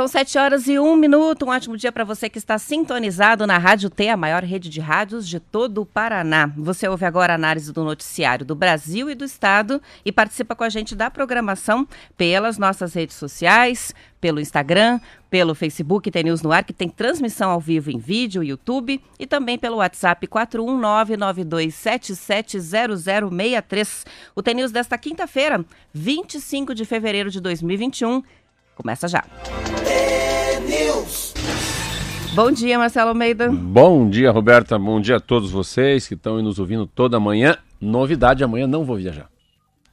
São sete horas e um minuto. Um ótimo dia para você que está sintonizado na Rádio T, a maior rede de rádios de todo o Paraná. Você ouve agora a análise do noticiário do Brasil e do Estado e participa com a gente da programação pelas nossas redes sociais, pelo Instagram, pelo Facebook T News no Ar, que tem transmissão ao vivo em vídeo, YouTube, e também pelo WhatsApp 41992770063. O T News desta quinta-feira, 25 de fevereiro de 2021 Começa já. Bom dia, Marcelo Almeida. Bom dia, Roberta. Bom dia a todos vocês que estão nos ouvindo toda manhã. Novidade, amanhã não vou viajar.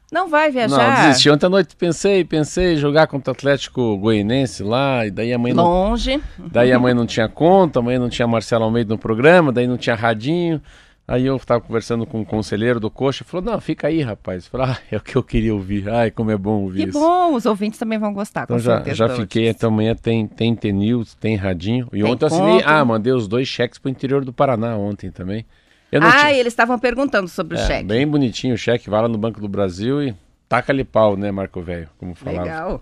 Não vai viajar? Não, desisti. Ontem à noite pensei, pensei jogar contra o Atlético Goianense lá, e daí amanhã não... Longe. Daí amanhã não tinha conta, amanhã não tinha Marcelo Almeida no programa, daí não tinha radinho. Aí eu estava conversando com o um conselheiro do Coxa, falou, não, fica aí, rapaz. Eu falei, ah, é o que eu queria ouvir. Ai, como é bom ouvir que isso. Que bom, os ouvintes também vão gostar, então, já, já fiquei, até amanhã tem, tem T-News, tem Radinho. E tem ontem eu assinei, ah, mandei os dois cheques para o interior do Paraná ontem também. ah, tinha... eles estavam perguntando sobre é, o cheque. Bem bonitinho o cheque, vai lá no Banco do Brasil e taca-lhe pau, né, Marco Velho, como falava. Legal.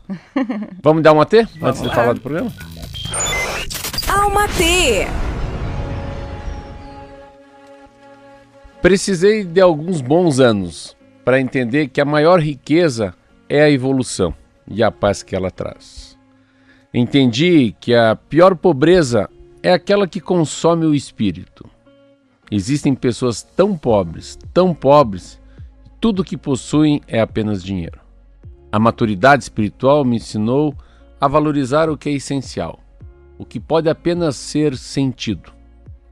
Vamos dar uma T, Vamos antes lá. de falar do programa? Alma T. Precisei de alguns bons anos para entender que a maior riqueza é a evolução e a paz que ela traz. Entendi que a pior pobreza é aquela que consome o espírito. Existem pessoas tão pobres, tão pobres, tudo que possuem é apenas dinheiro. A maturidade espiritual me ensinou a valorizar o que é essencial, o que pode apenas ser sentido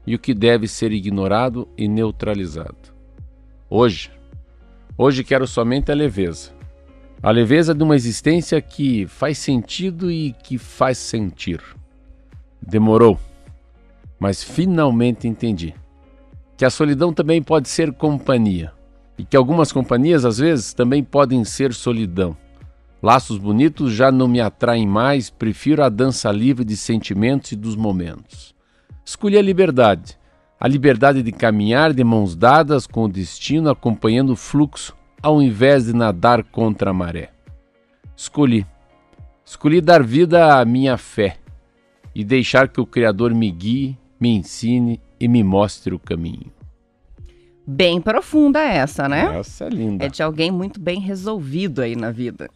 e o que deve ser ignorado e neutralizado. Hoje, hoje quero somente a leveza. A leveza de uma existência que faz sentido e que faz sentir. Demorou, mas finalmente entendi que a solidão também pode ser companhia e que algumas companhias às vezes também podem ser solidão. Laços bonitos já não me atraem mais, prefiro a dança livre de sentimentos e dos momentos. Escolhi a liberdade, a liberdade de caminhar de mãos dadas com o destino acompanhando o fluxo, ao invés de nadar contra a maré. Escolhi. Escolhi dar vida à minha fé e deixar que o Criador me guie, me ensine e me mostre o caminho. Bem profunda essa, né? Essa é linda. É de alguém muito bem resolvido aí na vida.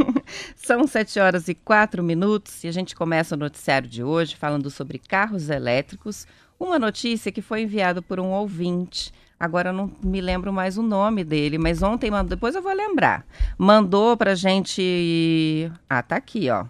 São sete horas e quatro minutos e a gente começa o noticiário de hoje falando sobre carros elétricos. Uma notícia que foi enviada por um ouvinte. Agora eu não me lembro mais o nome dele, mas ontem mandou, depois eu vou lembrar. Mandou pra gente. Ah, tá aqui, ó.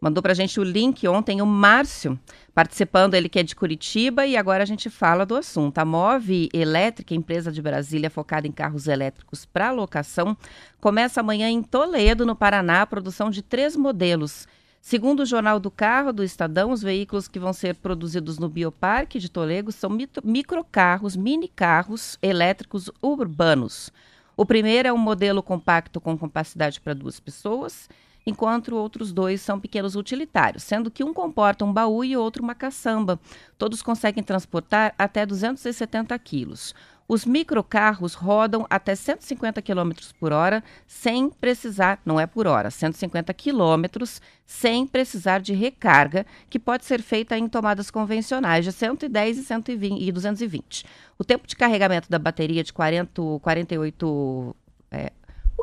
Mandou pra gente o link ontem o Márcio, participando, ele que é de Curitiba, e agora a gente fala do assunto. A Move Elétrica, empresa de Brasília focada em carros elétricos para locação, começa amanhã em Toledo, no Paraná, a produção de três modelos. Segundo o Jornal do Carro do Estadão, os veículos que vão ser produzidos no Bioparque de Toledo são microcarros, mini carros elétricos urbanos. O primeiro é um modelo compacto com capacidade para duas pessoas enquanto outros dois são pequenos utilitários, sendo que um comporta um baú e outro uma caçamba. Todos conseguem transportar até 270 quilos. Os microcarros rodam até 150 km por hora sem precisar, não é por hora, 150 km sem precisar de recarga, que pode ser feita em tomadas convencionais de 110 e, 120, e 220. O tempo de carregamento da bateria de 40, 48 é,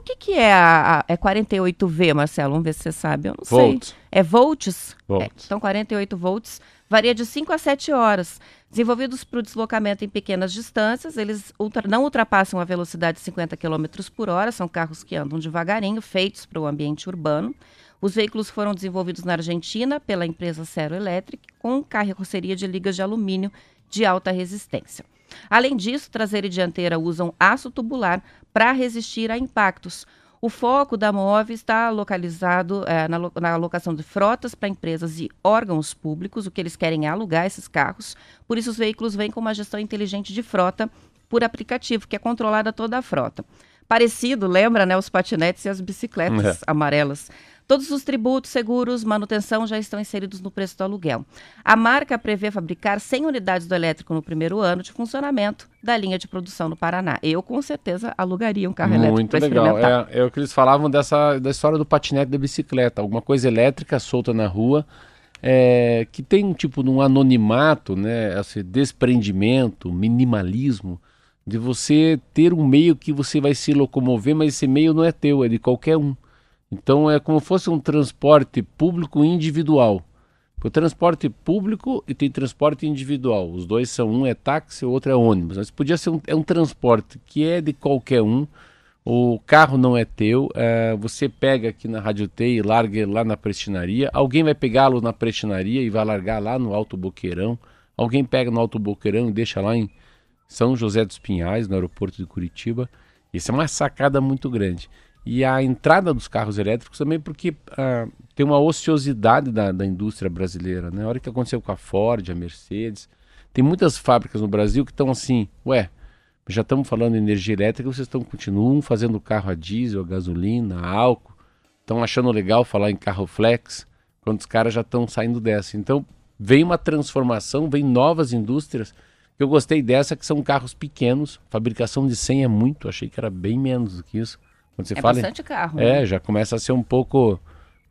que, que é a, a é 48V, Marcelo? Vamos ver se você sabe. Eu não volts. sei. É volts? volts. É, então, 48 volts varia de 5 a 7 horas. Desenvolvidos para o deslocamento em pequenas distâncias, eles ultra, não ultrapassam a velocidade de 50 km por hora, são carros que andam devagarinho, feitos para o ambiente urbano. Os veículos foram desenvolvidos na Argentina pela empresa Cero Electric, com carroceria de ligas de alumínio de alta resistência. Além disso, traseira e dianteira usam aço tubular para resistir a impactos. O foco da MOV está localizado é, na, na, alocação de frotas para empresas e órgãos públicos. O que eles querem é alugar esses carros. Por isso, os veículos vêm com uma gestão inteligente de frota por aplicativo, que é controlada toda a frota. Parecido, lembra, né, os patinetes e as bicicletas é. amarelas. Todos os tributos, seguros, manutenção já estão inseridos no preço do aluguel. A marca prevê fabricar 100 unidades do elétrico no primeiro ano de funcionamento da linha de produção no Paraná. Eu, com certeza, alugaria um carro Muito elétrico Muito legal. É, é, o que eles falavam dessa, da história do patinete da bicicleta. Alguma coisa elétrica solta na rua. É, que tem tipo um anonimato, né, esse desprendimento, minimalismo, de você ter um meio que você vai se locomover, mas esse meio não é teu, é de qualquer um. Então é como se fosse um transporte público individual. O transporte público e tem transporte individual. Os dois são um é táxi, o outro é ônibus. Mas podia ser um, é um transporte que é de qualquer um. O carro não é teu. É, você pega aqui na Rádio T e larga lá na prestinaria. Alguém vai pegá-lo na prestinaria e vai largar lá no Alto Boqueirão. Alguém pega no Alto Boqueirão e deixa lá em São José dos Pinhais, no aeroporto de Curitiba. Isso é uma sacada muito grande e a entrada dos carros elétricos também porque uh, tem uma ociosidade da, da, indústria brasileira. Né? A hora que aconteceu com a Ford, a Mercedes, tem muitas fábricas no Brasil que estão assim, ué, já estamos falando de energia elétrica, vocês estão continuam fazendo carro a diesel, a gasolina, a álcool, estão achando legal falar em carro flex, quando os caras já estão saindo dessa. Então vem uma transformação, vem novas indústrias. Eu gostei dessa que são carros pequenos, fabricação de 100 é muito, achei que era bem menos do que isso quando você é fala, bastante carro. É, né? já começa a ser um pouco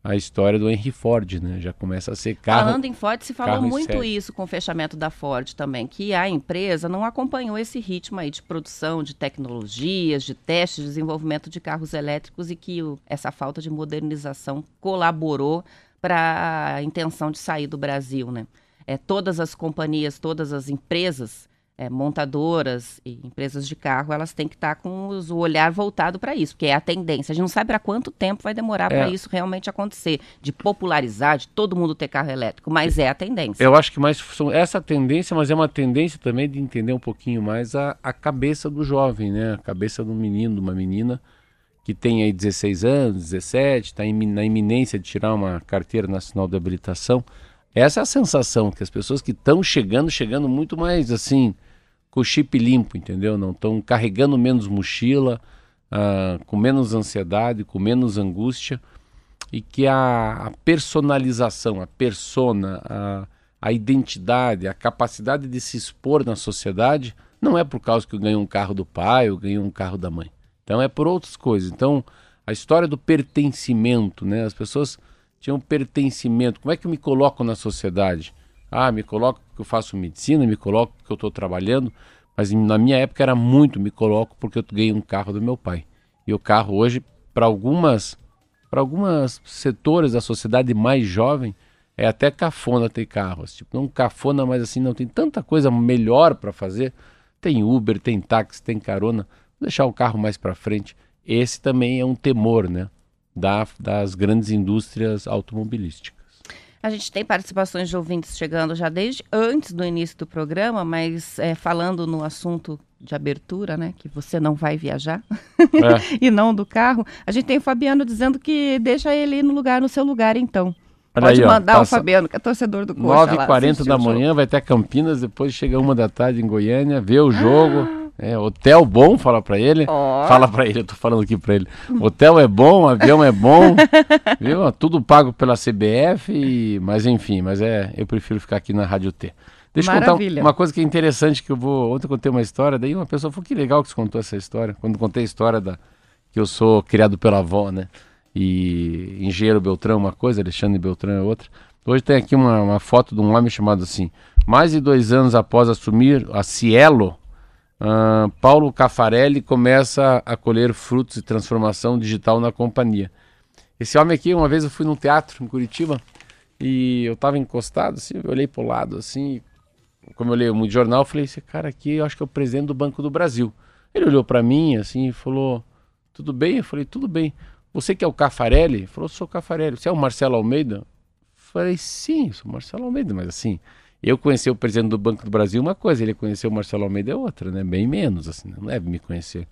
a história do Henry Ford, né? Já começa a ser carro. Falando em Ford, se falou muito isso com o fechamento da Ford também, que a empresa não acompanhou esse ritmo aí de produção de tecnologias, de testes, de desenvolvimento de carros elétricos e que o, essa falta de modernização colaborou para a intenção de sair do Brasil, né? É, todas as companhias, todas as empresas é, montadoras e empresas de carro, elas têm que estar tá com os, o olhar voltado para isso, porque é a tendência. A gente não sabe para quanto tempo vai demorar é. para isso realmente acontecer, de popularizar, de todo mundo ter carro elétrico, mas é a tendência. Eu acho que mais essa tendência, mas é uma tendência também de entender um pouquinho mais a, a cabeça do jovem, né? A cabeça do menino, de uma menina que tem aí 16 anos, 17, está na iminência de tirar uma carteira nacional de habilitação. Essa é a sensação que as pessoas que estão chegando, chegando muito mais assim, com o chip limpo, entendeu? Não estão carregando menos mochila, uh, com menos ansiedade, com menos angústia e que a, a personalização, a persona, a, a, identidade, a capacidade de se expor na sociedade não é por causa que eu ganhei um carro do pai ou ganhei um carro da mãe. Então é por outras coisas. Então a história do pertencimento, né? As pessoas tinham pertencimento. Como é que eu me coloco na sociedade? Ah, me coloco porque eu faço medicina, me coloco porque eu estou trabalhando, mas na minha época era muito me coloco porque eu ganhei um carro do meu pai. E o carro hoje, para algumas, para algumas setores da sociedade mais jovem, é até cafona ter carros. Tipo, não cafona, mas assim, não tem tanta coisa melhor para fazer. Tem Uber, tem táxi, tem carona. Vou deixar o carro mais para frente. Esse também é um temor, né? Da, das grandes indústrias automobilísticas. A gente tem participações de ouvintes chegando já desde antes do início do programa, mas é, falando no assunto de abertura, né? Que você não vai viajar é. e não do carro. A gente tem o Fabiano dizendo que deixa ele no lugar, no seu lugar, então. Olha Pode aí, mandar ó, o Fabiano, que é torcedor do Coxa 9h40 da manhã, vai até Campinas, depois chega uma da tarde em Goiânia, vê o jogo. Ah. É, hotel bom, fala para ele. Oh. Fala para ele, eu tô falando aqui para ele. Hotel é bom, avião é bom, viu? Tudo pago pela CBF, e... mas enfim, mas é, eu prefiro ficar aqui na Rádio T. Deixa eu contar uma coisa que é interessante que eu vou. Ontem eu contei uma história, daí uma pessoa falou que legal que você contou essa história. Quando contei a história da que eu sou criado pela avó, né? E engenheiro Beltrão uma coisa, Alexandre Beltrão é outra. Hoje tem aqui uma, uma foto de um homem chamado assim. Mais de dois anos após assumir a Cielo, Uh, Paulo Cafarelli começa a colher frutos de transformação digital na companhia. Esse homem aqui, uma vez eu fui num teatro em Curitiba e eu estava encostado, assim, eu olhei para o lado, assim, como eu leio muito jornal, eu falei, esse cara aqui, eu acho que é o presidente do Banco do Brasil. Ele olhou para mim, assim, e falou, tudo bem? Eu falei, tudo bem. Você que é o Cafarelli? Ele falou, sou o Cafarelli. Você é o Marcelo Almeida? Falei, sim, sou o Marcelo Almeida, mas assim, eu conhecer o presidente do Banco do Brasil uma coisa, ele conhecer o Marcelo Almeida é outra, né? Bem menos, assim, não deve me conhecer.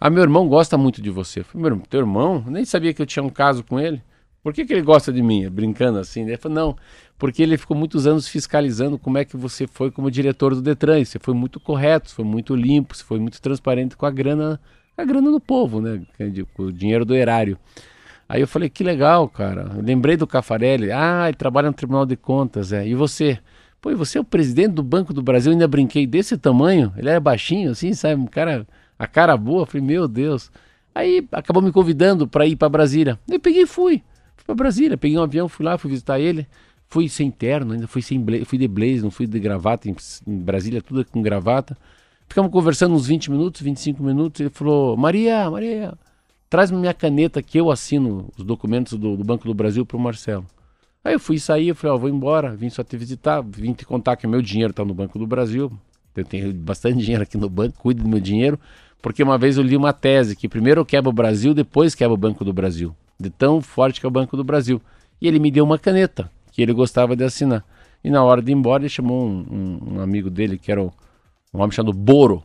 Ah, meu irmão gosta muito de você. Eu falei, meu irmão, teu irmão? Nem sabia que eu tinha um caso com ele. Por que, que ele gosta de mim? Brincando assim. Ele falou, não, porque ele ficou muitos anos fiscalizando como é que você foi como diretor do Detran. Você foi muito correto, foi muito limpo, você foi muito transparente com a grana, a grana do povo, né? Com o dinheiro do erário. Aí eu falei, que legal, cara. Eu lembrei do Cafarelli. Ah, ele trabalha no Tribunal de Contas, é. E você? Pô, você é o presidente do Banco do Brasil, eu ainda brinquei desse tamanho? Ele era baixinho, assim, sabe? Um cara, a cara boa. Eu falei, meu Deus. Aí acabou me convidando para ir para Brasília. Eu peguei e fui. Fui para Brasília, peguei um avião, fui lá, fui visitar ele. Fui sem terno, ainda fui sem fui de blaze, não fui de gravata. Em, em Brasília, tudo com gravata. Ficamos conversando uns 20 minutos, 25 minutos. Ele falou: Maria, Maria, traz minha caneta que eu assino os documentos do, do Banco do Brasil para o Marcelo. Aí eu fui sair, eu falei: Ó, oh, vou embora, vim só te visitar, vim te contar que meu dinheiro está no Banco do Brasil. Eu tenho bastante dinheiro aqui no banco, cuide do meu dinheiro. Porque uma vez eu li uma tese que primeiro eu quebro o Brasil, depois quebro o Banco do Brasil. De tão forte que é o Banco do Brasil. E ele me deu uma caneta que ele gostava de assinar. E na hora de ir embora, ele chamou um, um, um amigo dele, que era um, um homem chamado Boro.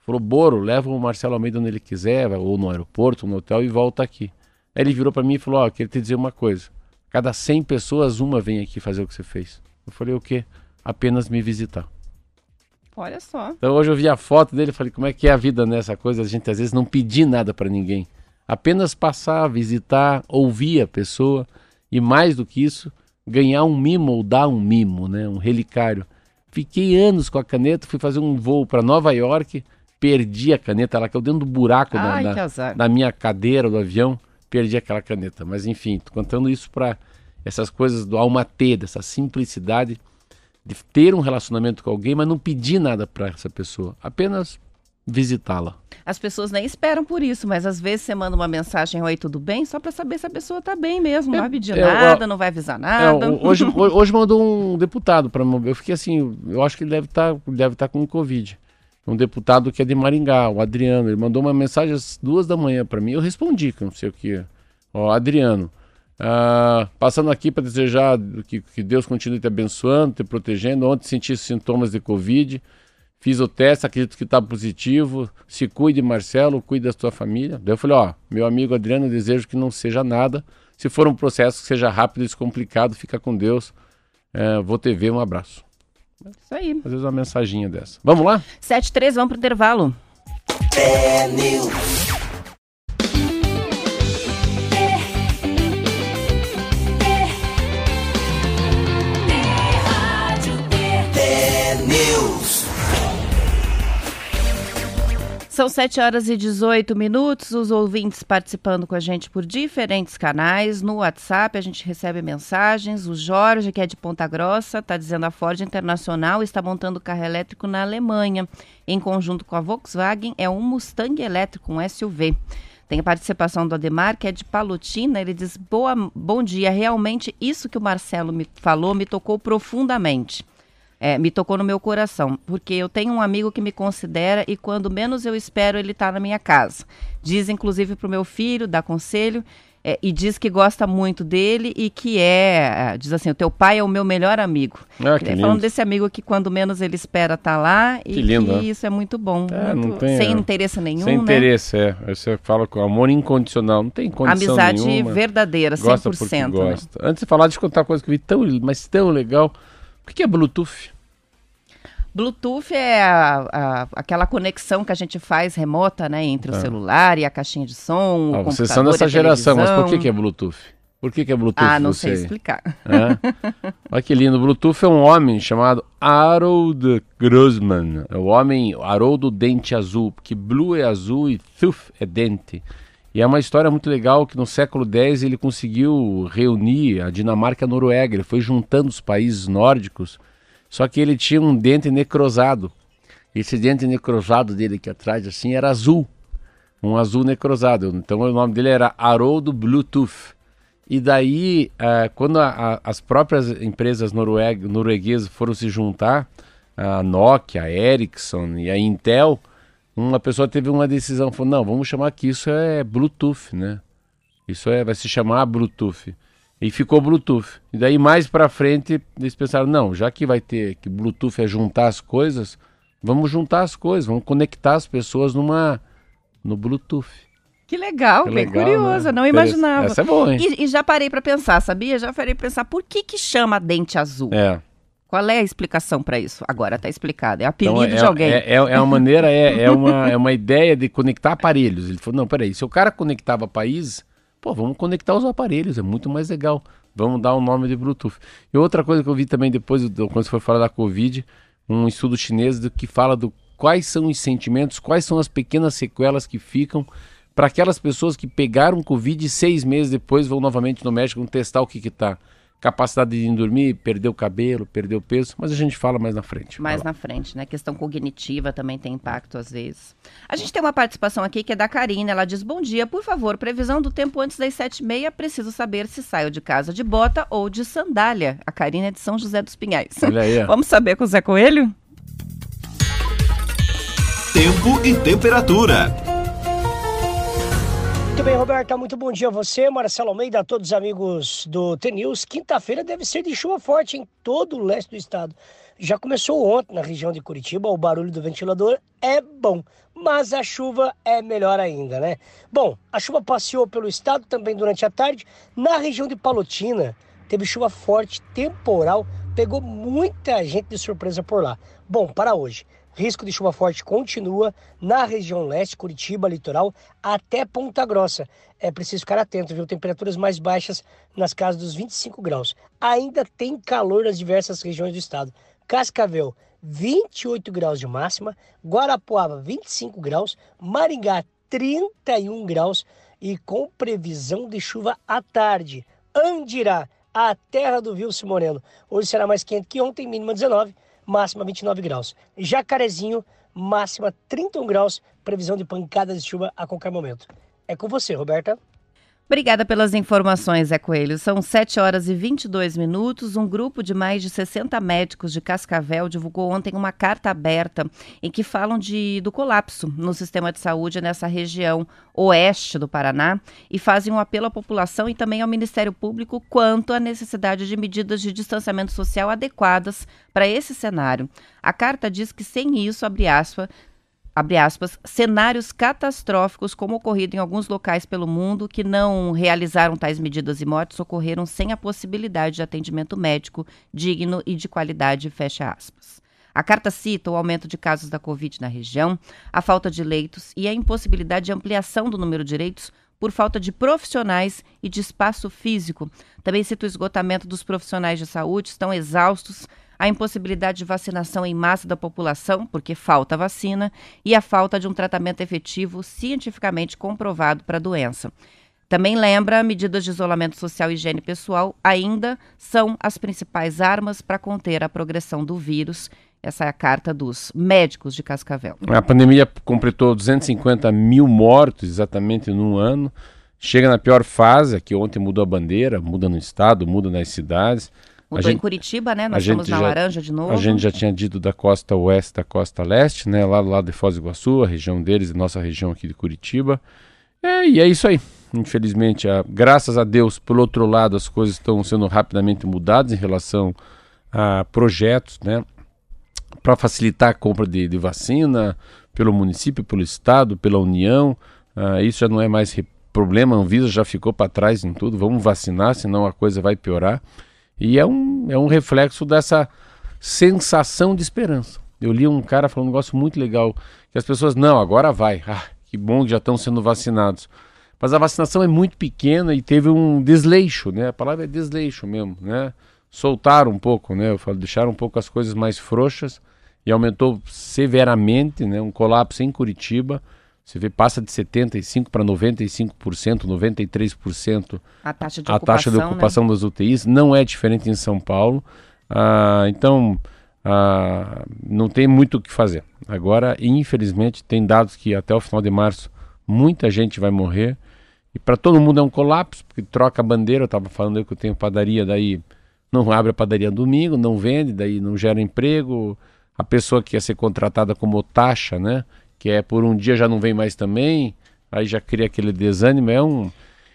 Falou, Boro, leva o Marcelo Almeida onde ele quiser, ou no aeroporto, ou no hotel, e volta aqui. Aí ele virou para mim e falou, ó, oh, queria te dizer uma coisa. Cada 100 pessoas, uma vem aqui fazer o que você fez. Eu falei, o quê? Apenas me visitar. Olha só. Então hoje eu vi a foto dele e falei, como é que é a vida nessa coisa? A gente às vezes não pedir nada para ninguém. Apenas passar, visitar, ouvir a pessoa e mais do que isso, ganhar um mimo ou dar um mimo, né? Um relicário. Fiquei anos com a caneta, fui fazer um voo para Nova York, perdi a caneta, ela caiu dentro do buraco Ai, da, da, minha cadeira do avião, perdi aquela caneta. Mas enfim, tô contando isso para essas coisas do alma ter, dessa simplicidade de ter um relacionamento com alguém, mas não pedir nada para essa pessoa, apenas visitá-la. As pessoas nem esperam por isso, mas às vezes você manda uma mensagem, oi, tudo bem? Só para saber se a pessoa está bem mesmo, não vai pedir é, nada, não vai avisar é, nada. É, hoje, hoje mandou um deputado para eu fiquei assim, eu acho que ele deve estar tá, deve tá com Covid. Um deputado que é de Maringá, o Adriano, ele mandou uma mensagem às duas da manhã para mim, eu respondi, que não sei o que. Ó, Adriano, ah, passando aqui para desejar que, que Deus continue te abençoando, te protegendo. Ontem senti sintomas de Covid. Fiz o teste, acredito que está positivo. Se cuide, Marcelo, cuide da sua família. Daí eu falei, ó, meu amigo Adriano, desejo que não seja nada. Se for um processo que seja rápido e descomplicado, fica com Deus. É, vou te ver, um abraço. Isso aí. Às vezes uma mensaginha dessa. Vamos lá? 7 3, vamos pro intervalo. São 7 horas e 18 minutos. Os ouvintes participando com a gente por diferentes canais. No WhatsApp a gente recebe mensagens. O Jorge, que é de Ponta Grossa, está dizendo a Ford Internacional está montando carro elétrico na Alemanha. Em conjunto com a Volkswagen, é um Mustang elétrico, um SUV. Tem a participação do Ademar, que é de Palotina. Ele diz: Boa, Bom dia. Realmente, isso que o Marcelo me falou me tocou profundamente é, me tocou no meu coração, porque eu tenho um amigo que me considera e quando menos eu espero ele está na minha casa. Diz inclusive para o meu filho, dá conselho é, e diz que gosta muito dele e que é, é diz assim, o teu pai é o meu melhor amigo. Ah, é, falando desse amigo que quando menos ele espera tá lá e que, lindo, que né? isso é muito bom, é, muito, tem, sem é. interesse nenhum, Sem né? interesse, é. Você fala com amor incondicional, não tem condição Amizade nenhuma. verdadeira, 100%. Gosta porque né? gosta. Né? Antes de falar, de contar uma coisa que eu vi tão, mas tão legal. O que é Bluetooth? Bluetooth é a, a, aquela conexão que a gente faz remota, né, entre o é. celular e a caixinha de som. Ah, vocês são dessa geração, mas por que, que é Bluetooth? Por que, que é Bluetooth? Ah, não sei explicar. É? Olha que lindo. Bluetooth é um homem chamado Harold Grossman. É o homem Haroldo Dente Azul, porque Blue é azul e Tooth é dente. E é uma história muito legal que no século X ele conseguiu reunir a Dinamarca e a Noruega. Ele foi juntando os países nórdicos só que ele tinha um dente necrosado. Esse dente necrosado dele aqui atrás, assim, era azul. Um azul necrosado. Então o nome dele era Haroldo Bluetooth. E daí, uh, quando as próprias empresas norueg norueguesas foram se juntar, a Nokia, a Ericsson e a Intel, uma pessoa teve uma decisão, falou, não, vamos chamar que isso é Bluetooth, né? Isso é, vai se chamar Bluetooth. E ficou Bluetooth. E daí mais para frente eles pensaram, não, já que vai ter que Bluetooth é juntar as coisas, vamos juntar as coisas, vamos conectar as pessoas numa no Bluetooth. Que legal, que bem legal, curioso, né? não imaginava. Essa é boa, hein? E, e, já parei para pensar, sabia? Já parei para pensar, por que que chama dente azul? É. Qual é a explicação para isso? Agora está explicado. É apelido então, é, de alguém. É, é, é, uma maneira, é, é, uma, é uma ideia de conectar aparelhos. Ele falou, não, peraí, se o cara conectava países, pô, vamos conectar os aparelhos, é muito mais legal. Vamos dar o um nome de Bluetooth. E outra coisa que eu vi também depois, quando você foi falar da Covid, um estudo chinês do que fala do quais são os sentimentos, quais são as pequenas sequelas que ficam para aquelas pessoas que pegaram Covid e seis meses depois vão novamente no médico testar o que está. Capacidade de dormir, perder o cabelo, perder o peso, mas a gente fala mais na frente. Mais na frente, né? Questão cognitiva também tem impacto às vezes. A gente tem uma participação aqui que é da Karina. Ela diz: Bom dia, por favor, previsão do tempo antes das sete e meia. Preciso saber se saio de casa de bota ou de sandália. A Karina é de São José dos Pinhais. Olha aí. Vamos saber com o Zé Coelho? Tempo e temperatura. Muito bem, Roberta, muito bom dia a você, Marcelo Almeida, a todos os amigos do TNews. Quinta-feira deve ser de chuva forte em todo o leste do estado. Já começou ontem na região de Curitiba, o barulho do ventilador é bom, mas a chuva é melhor ainda, né? Bom, a chuva passeou pelo estado também durante a tarde. Na região de Palotina, teve chuva forte, temporal, pegou muita gente de surpresa por lá. Bom, para hoje. Risco de chuva forte continua na região leste, Curitiba, litoral, até Ponta Grossa. É preciso ficar atento, viu? Temperaturas mais baixas nas casas dos 25 graus. Ainda tem calor nas diversas regiões do estado. Cascavel, 28 graus de máxima, Guarapuava, 25 graus, Maringá, 31 graus e com previsão de chuva à tarde. Andirá, a terra do Vilso Moreno. Hoje será mais quente que ontem, mínima 19 máxima 29 graus. Jacarezinho, máxima 31 graus, previsão de pancadas de chuva a qualquer momento. É com você, Roberta. Obrigada pelas informações, Zé Coelho. São 7 horas e 22 minutos. Um grupo de mais de 60 médicos de Cascavel divulgou ontem uma carta aberta em que falam de, do colapso no sistema de saúde nessa região oeste do Paraná e fazem um apelo à população e também ao Ministério Público quanto à necessidade de medidas de distanciamento social adequadas para esse cenário. A carta diz que sem isso, abre aspas, abre aspas, cenários catastróficos como ocorrido em alguns locais pelo mundo que não realizaram tais medidas e mortes ocorreram sem a possibilidade de atendimento médico digno e de qualidade, fecha aspas. A carta cita o aumento de casos da Covid na região, a falta de leitos e a impossibilidade de ampliação do número de leitos por falta de profissionais e de espaço físico. Também cita o esgotamento dos profissionais de saúde, estão exaustos a impossibilidade de vacinação em massa da população, porque falta vacina, e a falta de um tratamento efetivo cientificamente comprovado para a doença. Também lembra, medidas de isolamento social e higiene pessoal ainda são as principais armas para conter a progressão do vírus. Essa é a carta dos médicos de Cascavel. A pandemia completou 250 mil mortos exatamente num ano. Chega na pior fase, aqui ontem mudou a bandeira, muda no estado, muda nas cidades. Mudou gente, em Curitiba, né? Nós estamos na já, laranja de novo. A gente já tinha dito da costa oeste da costa leste, né? Lá do lado de Foz do Iguaçu, a região deles, nossa região aqui de Curitiba. É, e é isso aí. Infelizmente, a, graças a Deus, por outro lado, as coisas estão sendo rapidamente mudadas em relação a projetos, né? Para facilitar a compra de, de, vacina pelo município, pelo estado, pela União. Ah, isso já não é mais problema, a Anvisa já ficou para trás em tudo. Vamos vacinar, senão a coisa vai piorar. E é um, é um reflexo dessa sensação de esperança. Eu li um cara falando um negócio muito legal, que as pessoas, não, agora vai. Ah, que bom que já estão sendo vacinados. Mas a vacinação é muito pequena e teve um desleixo, né? A palavra é desleixo mesmo, né? Soltaram um pouco, né? Eu falo, deixaram um pouco as coisas mais frouxas e aumentou severamente, né? Um colapso em Curitiba. Você vê, passa de 75% para 95%, 93% a taxa de a ocupação, taxa de ocupação né? das UTIs. Não é diferente em São Paulo. Ah, então, ah, não tem muito o que fazer. Agora, infelizmente, tem dados que até o final de março muita gente vai morrer. E para todo mundo é um colapso, porque troca a bandeira. Eu estava falando aí que eu tenho padaria, daí não abre a padaria domingo, não vende, daí não gera emprego. A pessoa que ia ser contratada como taxa, né? Que é por um dia já não vem mais também, aí já cria aquele desânimo. É um,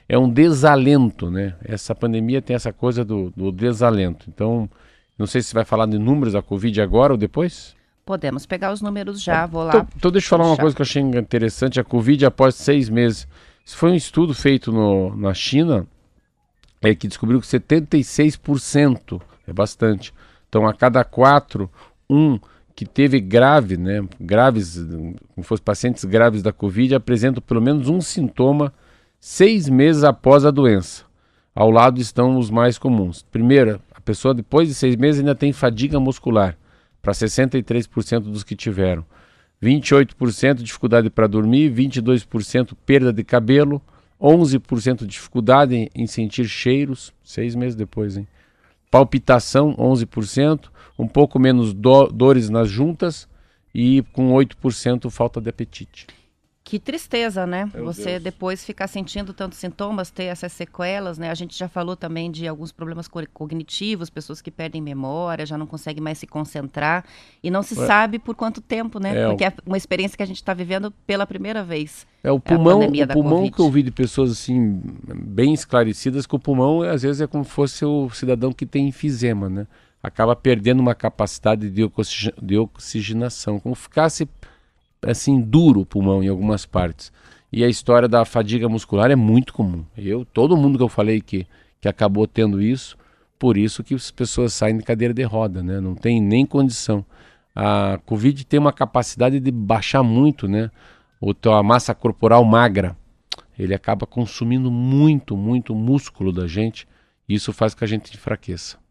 é um desalento, né? Essa pandemia tem essa coisa do, do desalento. Então, não sei se vai falar de números da Covid agora ou depois. Podemos pegar os números já, vou lá. Então, então deixa eu falar uma coisa que eu achei interessante. A Covid após seis meses. Isso foi um estudo feito no, na China, é que descobriu que 76%, é bastante. Então, a cada quatro, um que teve grave, né, graves, como fosse pacientes graves da Covid, apresentam pelo menos um sintoma seis meses após a doença. Ao lado estão os mais comuns. Primeiro, a pessoa depois de seis meses ainda tem fadiga muscular, para 63% dos que tiveram. 28% dificuldade para dormir, 22% perda de cabelo, 11% dificuldade em, em, sentir cheiros, seis meses depois, hein? Palpitação, 11%, um pouco menos do, dores nas juntas e com 8% falta de apetite. Que tristeza, né? Meu Você Deus. depois ficar sentindo tantos sintomas, ter essas sequelas, né? A gente já falou também de alguns problemas cognitivos, pessoas que perdem memória, já não conseguem mais se concentrar e não se é. sabe por quanto tempo, né? É, Porque é uma experiência que a gente está vivendo pela primeira vez. É o pulmão, é o pulmão COVID. que eu ouvi de pessoas assim bem esclarecidas que o pulmão às vezes é como se fosse o cidadão que tem enfisema, né? Acaba perdendo uma capacidade de, oxigenação, como ficasse assim duro o pulmão em algumas partes. E a história da fadiga muscular é muito comum. Eu, todo mundo que eu falei que, que acabou tendo isso, por isso que as pessoas saem de cadeira de roda, né? Não tem nem condição. A Covid tem uma capacidade de baixar muito, né? O a massa corporal magra. Ele acaba consumindo muito, muito músculo da gente. E isso faz com que a gente enfraqueça.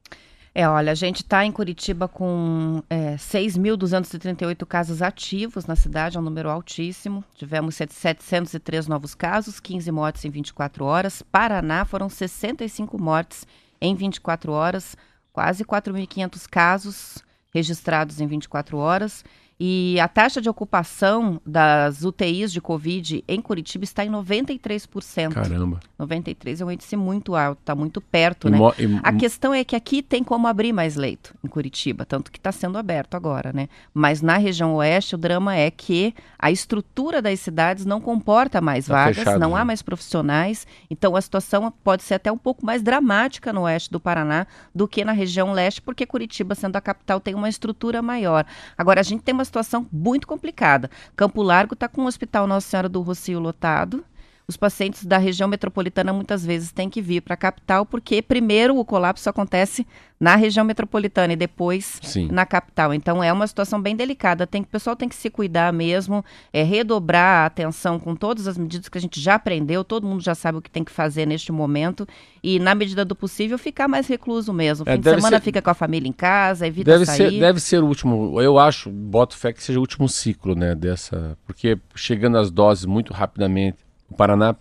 É, olha, a gente está em Curitiba com é, 6.238 casos ativos na cidade, é um número altíssimo. Tivemos 703 novos casos, 15 mortes em 24 horas. Paraná foram 65 mortes em 24 horas, quase 4.500 casos registrados em 24 horas. E a taxa de ocupação das UTIs de Covid em Curitiba está em 93%. Caramba. 93 é um índice muito alto, está muito perto, e né? E... A questão é que aqui tem como abrir mais leito em Curitiba, tanto que está sendo aberto agora, né? Mas na região oeste, o drama é que a estrutura das cidades não comporta mais tá vagas, fechado, não né? há mais profissionais. Então a situação pode ser até um pouco mais dramática no oeste do Paraná do que na região leste, porque Curitiba, sendo a capital, tem uma estrutura maior. Agora, a gente tem uma situação muito complicada. Campo Largo está com o Hospital Nossa Senhora do Rocio lotado. Os pacientes da região metropolitana muitas vezes têm que vir para a capital, porque primeiro o colapso acontece na região metropolitana e depois Sim. na capital. Então é uma situação bem delicada. Tem, o pessoal tem que se cuidar mesmo, é, redobrar a atenção com todas as medidas que a gente já aprendeu, todo mundo já sabe o que tem que fazer neste momento e, na medida do possível, ficar mais recluso mesmo. É, Fim de semana ser... fica com a família em casa, evita deve sair. Ser, deve ser o último, eu acho, boto fé que seja o último ciclo, né, dessa, porque chegando as doses muito rapidamente, o Paraná,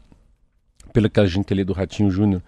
pelo que a gente lê do Ratinho Júnior,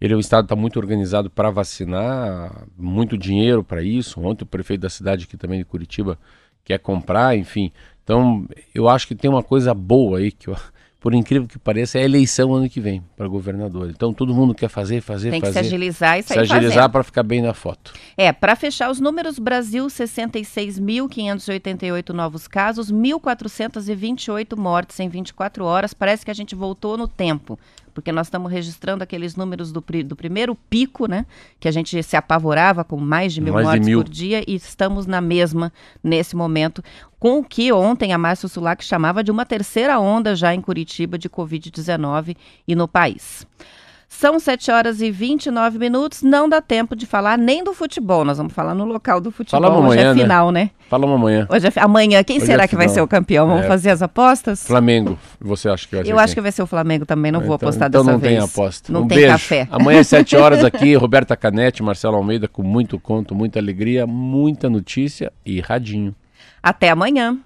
ele é um estado está muito organizado para vacinar, muito dinheiro para isso. Ontem o prefeito da cidade aqui também de Curitiba quer comprar, enfim. Então, eu acho que tem uma coisa boa aí que eu, por incrível que pareça, é a eleição ano que vem para governador. Então todo mundo quer fazer, fazer, fazer. Tem que se agilizar e sair Se agilizar para ficar bem na foto. É, para fechar os números, Brasil 66.588 novos casos, 1.428 mortes em 24 horas. Parece que a gente voltou no tempo porque nós estamos registrando aqueles números do, do primeiro pico, né? Que a gente se apavorava com mais de mil mais mortes mil. por dia e estamos na mesma nesse momento, com o que ontem a Márcia Sulac chamava de uma terceira onda já em Curitiba de Covid-19 e no país. São 7 horas e 29 minutos, não dá tempo de falar nem do futebol. Nós vamos falar no local do futebol. Fala amanhã, Hoje é final, né? né? Fala amanhã. Hoje é, amanhã, quem Hoje será é que vai ser o campeão? Vamos é. fazer as apostas? Flamengo. Você acha que vai ser? Eu quem? acho que vai ser o Flamengo também, não vou então, apostar então dessa vez. Então não tem aposta. Não um tem beijo. café. Amanhã às 7 horas aqui, Roberta Canete, Marcelo Almeida, com muito conto, muita alegria, muita notícia e radinho. Até amanhã.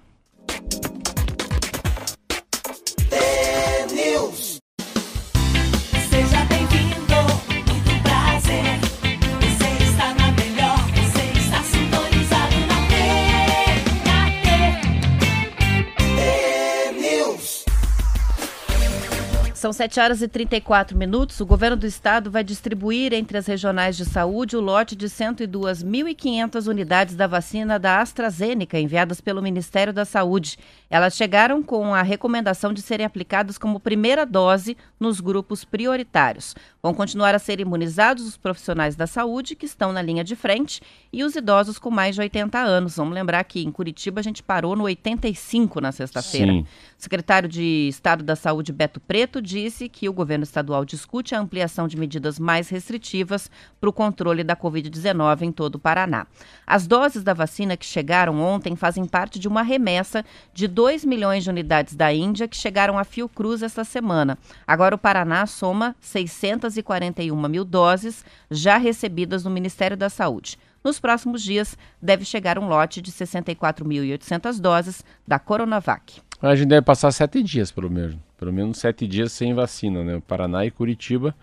São 7 horas e 34 minutos. O governo do estado vai distribuir entre as regionais de saúde o lote de 102.500 unidades da vacina da AstraZeneca enviadas pelo Ministério da Saúde. Elas chegaram com a recomendação de serem aplicadas como primeira dose nos grupos prioritários. Vão continuar a ser imunizados os profissionais da saúde que estão na linha de frente e os idosos com mais de 80 anos. Vamos lembrar que em Curitiba a gente parou no 85 na sexta-feira. O secretário de Estado da Saúde, Beto Preto, disse que o governo estadual discute a ampliação de medidas mais restritivas para o controle da Covid-19 em todo o Paraná. As doses da vacina que chegaram ontem fazem parte de uma remessa de 2 milhões de unidades da Índia que chegaram a Fiocruz esta semana. Agora o Paraná soma 641 mil doses já recebidas no Ministério da Saúde. Nos próximos dias, deve chegar um lote de 64.800 doses da Coronavac. A gente deve passar sete dias, pelo menos. Pelo menos sete dias sem vacina, né? Paraná e Curitiba.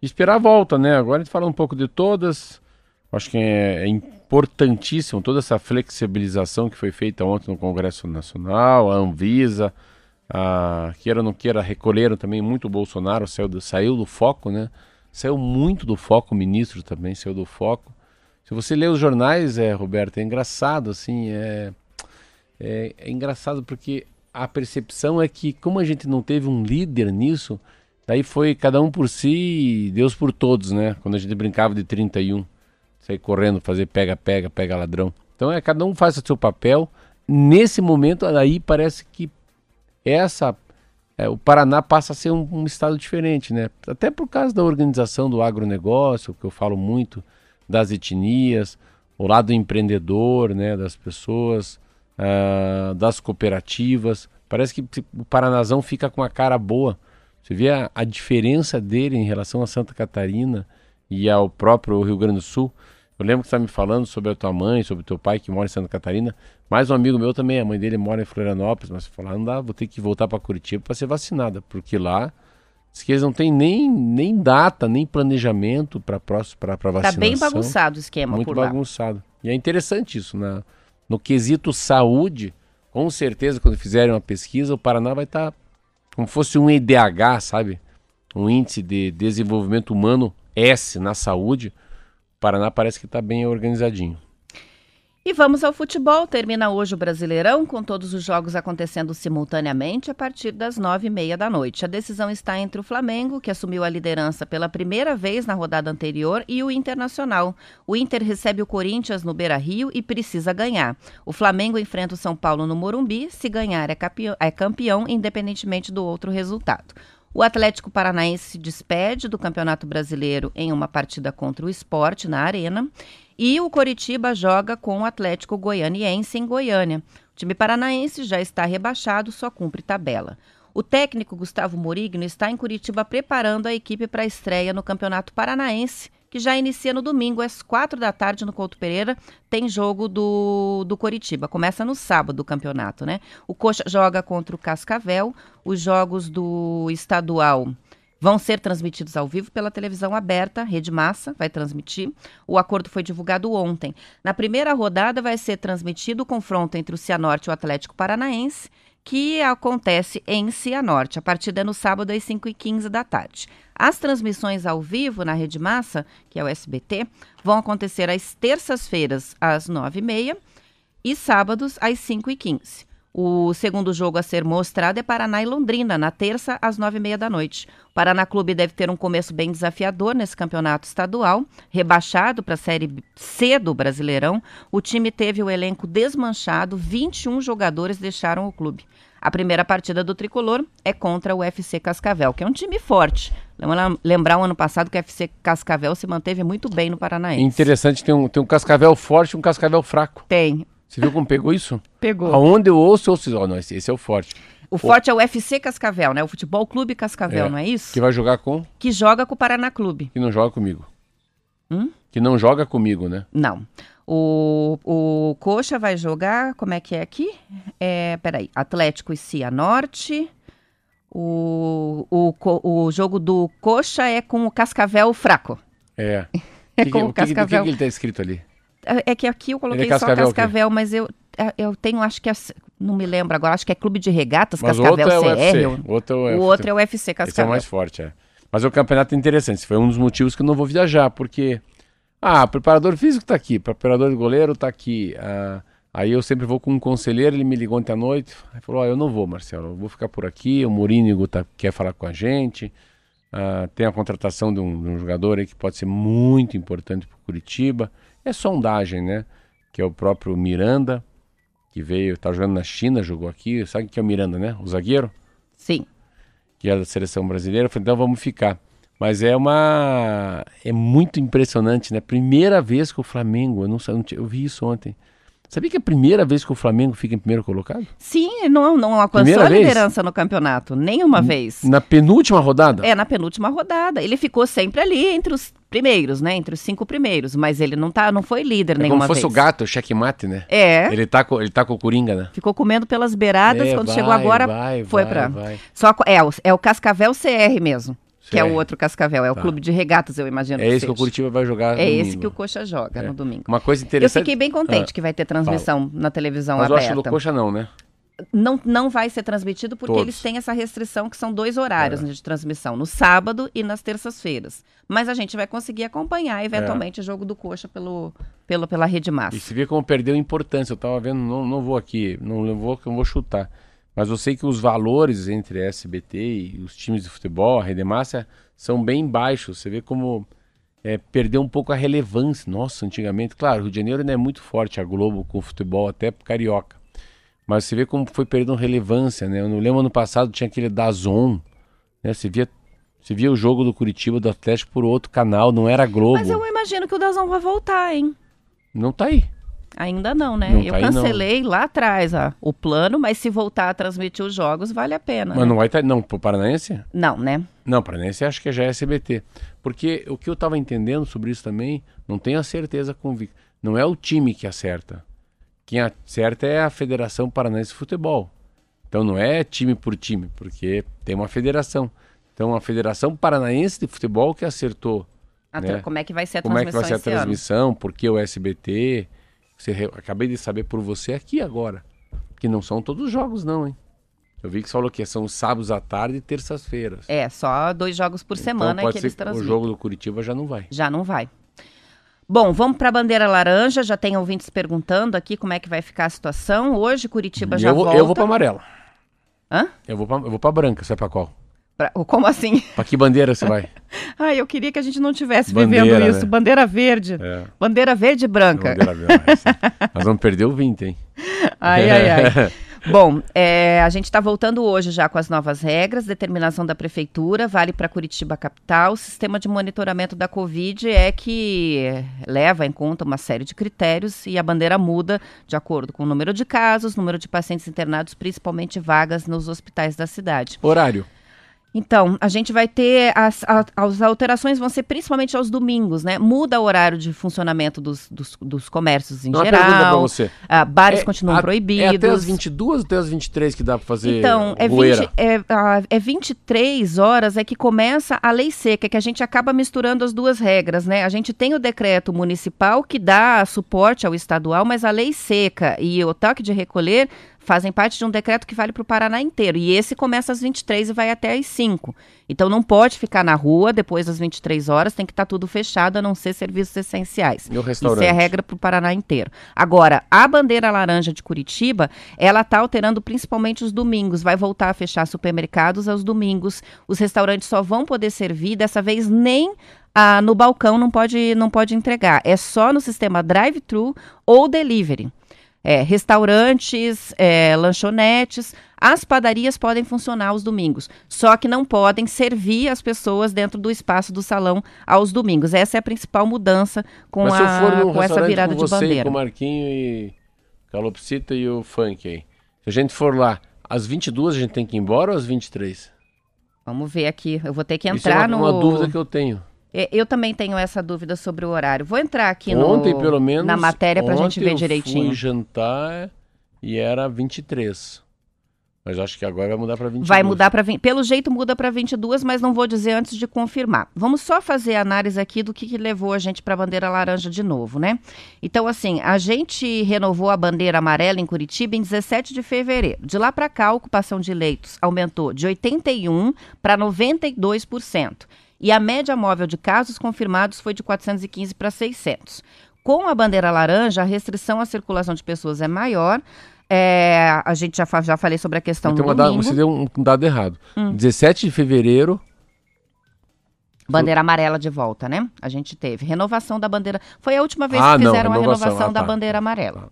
Esperar a volta, né? Agora a gente fala um pouco de todas. Acho que é, é importantíssimo toda essa flexibilização que foi feita ontem no Congresso Nacional, a Anvisa, a, queira ou não queira, recolheram também muito o Bolsonaro, saiu do, saiu do foco, né? Saiu muito do foco, o ministro também saiu do foco. Se você lê os jornais, é, Roberto, é engraçado, assim, é, é, é engraçado porque a percepção é que como a gente não teve um líder nisso, daí foi cada um por si e Deus por todos, né? Quando a gente brincava de 31, sair correndo, fazer pega, pega, pega ladrão. Então é cada um faz o seu papel. Nesse momento aí parece que essa é, o Paraná passa a ser um, um estado diferente, né? Até por causa da organização do agronegócio, que eu falo muito das etnias, o lado empreendedor, né, das pessoas, uh, das cooperativas. Parece que o Paranazão fica com a cara boa. Você vê a, a, diferença dele em relação a Santa Catarina e ao próprio Rio Grande do Sul. Eu lembro que você estava me falando sobre a tua mãe, sobre o teu pai que mora em Santa Catarina. Mais um amigo meu também, a mãe dele mora em Florianópolis, mas falou, ah, não dá, vou ter que voltar para Curitiba para ser vacinada, porque lá Diz que eles não têm nem, nem data, nem planejamento para para vacinação. Tá bem bagunçado o esquema Muito bagunçado. E é interessante isso, né? No quesito saúde, com certeza, quando fizerem uma pesquisa, o Paraná vai estar tá como fosse um IDH, sabe? Um índice de desenvolvimento humano S na saúde. O Paraná parece que está bem organizadinho. E vamos ao futebol. Termina hoje o Brasileirão, com todos os jogos acontecendo simultaneamente a partir das nove e meia da noite. A decisão está entre o Flamengo, que assumiu a liderança pela primeira vez na rodada anterior, e o Internacional. O Inter recebe o Corinthians no Beira-Rio e precisa ganhar. O Flamengo enfrenta o São Paulo no Morumbi. Se ganhar, é é campeão independentemente do outro resultado. O Atlético Paranaense se despede do Campeonato Brasileiro em uma partida contra o esporte na Arena. E o Coritiba joga com o Atlético Goianiense em Goiânia. O time paranaense já está rebaixado, só cumpre tabela. O técnico Gustavo Morigno está em Curitiba preparando a equipe para a estreia no Campeonato Paranaense, que já inicia no domingo, às quatro da tarde, no Couto Pereira. Tem jogo do, do Coritiba. Começa no sábado o campeonato, né? O Coxa joga contra o Cascavel. Os jogos do estadual vão ser transmitidos ao vivo pela televisão aberta, Rede Massa vai transmitir. O acordo foi divulgado ontem. Na primeira rodada vai ser transmitido o confronto entre o Cianorte e o Atlético Paranaense, que acontece em Cianorte. A partida é no sábado às 5h15 da tarde. As transmissões ao vivo na Rede Massa, que é o SBT, vão acontecer às terças-feiras às 9h30 e sábados às 5h15. O segundo jogo a ser mostrado é Paraná e Londrina, na terça, às nove e meia da noite. O Paraná Clube deve ter um começo bem desafiador nesse campeonato estadual. Rebaixado para a Série C do Brasileirão, o time teve o elenco desmanchado, 21 jogadores deixaram o clube. A primeira partida do tricolor é contra o FC Cascavel, que é um time forte. Lembrar o ano passado que o FC Cascavel se manteve muito bem no Paranaense. Interessante, tem um, tem um Cascavel forte e um Cascavel fraco. Tem. Você viu como pegou isso? Pegou. Aonde eu ouço, eu ouço. Oh, não, esse, esse é o forte. O forte é o FC Cascavel, né? O Futebol Clube Cascavel, é, não é isso? Que vai jogar com? Que joga com o Paraná Clube. Que não joga comigo. Hum? Que não joga comigo, né? Não. O, o Coxa vai jogar, como é que é aqui? É, peraí, Atlético e Cianorte. O, o, o jogo do Coxa é com o Cascavel fraco. É. é com que, o, Cascavel. O que, que, ele tá escrito ali? É, é que aqui eu coloquei é cascavel, só Cascavel, mas eu, é, eu tenho, acho que é não me lembro agora, acho que é Clube de Regatas, Mas o Cascavel outro é o CR. UFC. o- O outro é o O UFC. outro é o UFC Esse é o Cascavel. mais forte, é. Mas o campeonato é interessante. Foi um dos motivos que eu não vou viajar, porque. Ah, preparador físico tá aqui, preparador de goleiro tá aqui. ah, aí eu sempre vou com um conselheiro, ele me ligou ontem à noite. Aí falou: Ó, eu não vou, Marcelo, eu vou ficar por aqui. O Mourinho tá, quer falar com a gente. ah, tem a contratação de um, de um jogador aí que pode ser muito importante para Curitiba. É sondagem, né? Que é o próprio Miranda, que veio, tá jogando na China, jogou aqui. Sabe o que é o Miranda, né? O zagueiro? Sim. que é da seleção brasileira. Eu falei, então vamos ficar. Mas é uma. É muito impressionante, né? Primeira vez que o Flamengo, eu não eu vi isso ontem. Sabia que é a primeira vez que o Flamengo fica em primeiro colocado? Sim, não, não alcançou Primeira a vez? liderança no campeonato, nenhuma vez. Na penúltima rodada? É, na penúltima rodada. Ele ficou sempre ali entre os primeiros, né? Entre os cinco primeiros. Mas ele não, tá, não foi líder É nenhuma como fosse vez. o gato, o checkmate, né? É, Ele, tá com, ele tá com o Coringa, né? ficou comendo pelas beiradas. É, quando vai, chegou agora, vai, foi vai, pra. vai. Só, é, é o Cascavel CR mesmo. Que é o outro Cascavel. É o Tá. clube de regatas, eu imagino. É esse que seja. o Curitiba vai jogar. É domingo. esse que o Coxa joga É. no domingo. Uma coisa Eu interessante. fiquei bem contente Ah, que vai ter transmissão na televisão Mas eu acho que aberta. do Coxa não, né? Não, não vai ser transmitido porque Todos. eles têm essa restrição que são dois horários É. né, de transmissão, no sábado e nas terças-feiras. Mas a gente vai conseguir acompanhar eventualmente o jogo do Coxa pelo, pelo, pela Rede É. E Massa. se vê como perdeu importância. Eu tava vendo, não, não vou aqui, não vou que eu vou chutar. Mas eu sei que os valores entre a SBT e os times de futebol, a Rede Massa, são bem baixos. Você vê como é, perdeu um pouco a relevância. Nossa, antigamente, claro, o Rio de Janeiro ainda é muito forte, a Globo com o futebol, até carioca. Mas você vê como foi perdendo relevância, né? Eu não lembro ano passado tinha aquele Dazon, né? Você via, você via o jogo do Curitiba, do Atlético por outro canal, não era Globo. Mas eu imagino que o Dazão vai voltar, hein? Não tá aí. Ainda não, né? Não eu tá aí, não. cancelei lá atrás ó, o plano, mas se voltar a transmitir os jogos, vale a pena. Mas né? não vai estar. Não, pro Paranaense? Não, né? Não, Paranaense acho que já é SBT. Porque o que eu estava entendendo sobre isso também, não tenho a certeza convicta. Não é o time que acerta. Quem acerta é a Federação Paranaense de Futebol. Então não é time por time, porque tem uma federação. Então a Federação Paranaense de Futebol que acertou Né? tra- Como é que vai ser a como é que transmissão vai ser a ano? transmissão, por que o SBT. Você Acabei de saber por você aqui agora. Que não são todos os jogos, não, hein? Eu vi que você falou que são sábados à tarde e terças-feiras. É, só dois jogos por semana então é pode que ser eles que o transmitem. jogo do Curitiba já não vai. Já não vai. Bom, vamos para a bandeira laranja. Já tem ouvintes perguntando aqui como é que vai ficar a situação. Hoje Curitiba E já eu, vou, volta. eu vou pra amarela. Hã? Eu vou eu pra branca, você vai pra qual? Pra- Como assim? Pra que bandeira você vai? Ai, eu queria que a gente não tivesse Bandeira, vivendo isso. né? Bandeira verde. É. Bandeira verde e branca. Bandeira branca. Nós vamos perder o 20, hein? Ai, ai, ai. Bom, é, a gente está voltando hoje já com as novas regras, determinação da prefeitura, vale para Curitiba capital. O sistema de monitoramento da Covid é que leva em conta uma série de critérios e a bandeira muda de acordo com o número de casos, número de pacientes internados, principalmente vagas nos hospitais da cidade. Horário. Então, a gente vai ter as, a- as alterações vão ser principalmente aos domingos, né? Muda o horário de funcionamento dos, dos, dos comércios em Uma pergunta pra geral. você. ah, bares É continuam a- proibidos. É até as 22 ou até as 23 que dá pra fazer Então, é, 20, goeira? é, ah, é 23 horas é que começa a lei seca, que a gente acaba misturando as duas regras, né? A gente tem o decreto municipal que dá suporte ao estadual, mas a lei seca e o toque de recolher fazem parte de um decreto que vale para o Paraná inteiro. E esse começa às 23 e vai até às 5. Então não pode ficar na rua depois das 23 horas, tem que estar tudo fechado, a não ser serviços essenciais. E o restaurante? Isso é a regra para o Paraná inteiro. Agora, a bandeira laranja de Curitiba, ela está alterando principalmente os domingos. Vai voltar a fechar supermercados aos domingos. Os restaurantes só vão poder servir, dessa vez nem ah, no balcão não pode, não pode entregar. É só no sistema drive-thru ou delivery. É, restaurantes, é, lanchonetes, as padarias podem funcionar aos domingos, só que não podem servir as pessoas dentro do espaço do salão aos domingos. Essa é a principal mudança com, Mas se eu a, for num com essa restaurante virada com de você, bandeira. com o Marquinho e Calopsita e o Funk aí. Se a gente for lá, às 22 a gente tem que ir embora ou às 23? Vamos ver aqui. Eu vou ter que Isso é entrar uma, no. uma dúvida que eu tenho. É, Eu também tenho essa dúvida sobre o horário. Vou entrar aqui ontem, no, pelo menos. na matéria para a gente ontem ver eu direitinho. fui jantar e era 23. Mas acho que agora vai mudar para 22. Vai mudar para pelo jeito muda para 22, mas não vou dizer antes de confirmar. Vamos só fazer a análise aqui do que, que levou a gente para a bandeira laranja de novo, né? Então assim, a gente renovou a bandeira amarela em Curitiba em 17 de fevereiro. De lá para cá, a ocupação de leitos aumentou de 81 para 92%. E a média móvel de casos confirmados foi de 415 para 600. Com a bandeira laranja, a restrição à circulação de pessoas é maior. É, a gente já, já falei sobre a questão do domingo. você deu um, dado errado. Hum. 17 de fevereiro... Bandeira amarela de volta, né? A gente teve. Renovação da bandeira. Foi a última vez ah, que fizeram não, a renovação ah, tá. da bandeira amarela.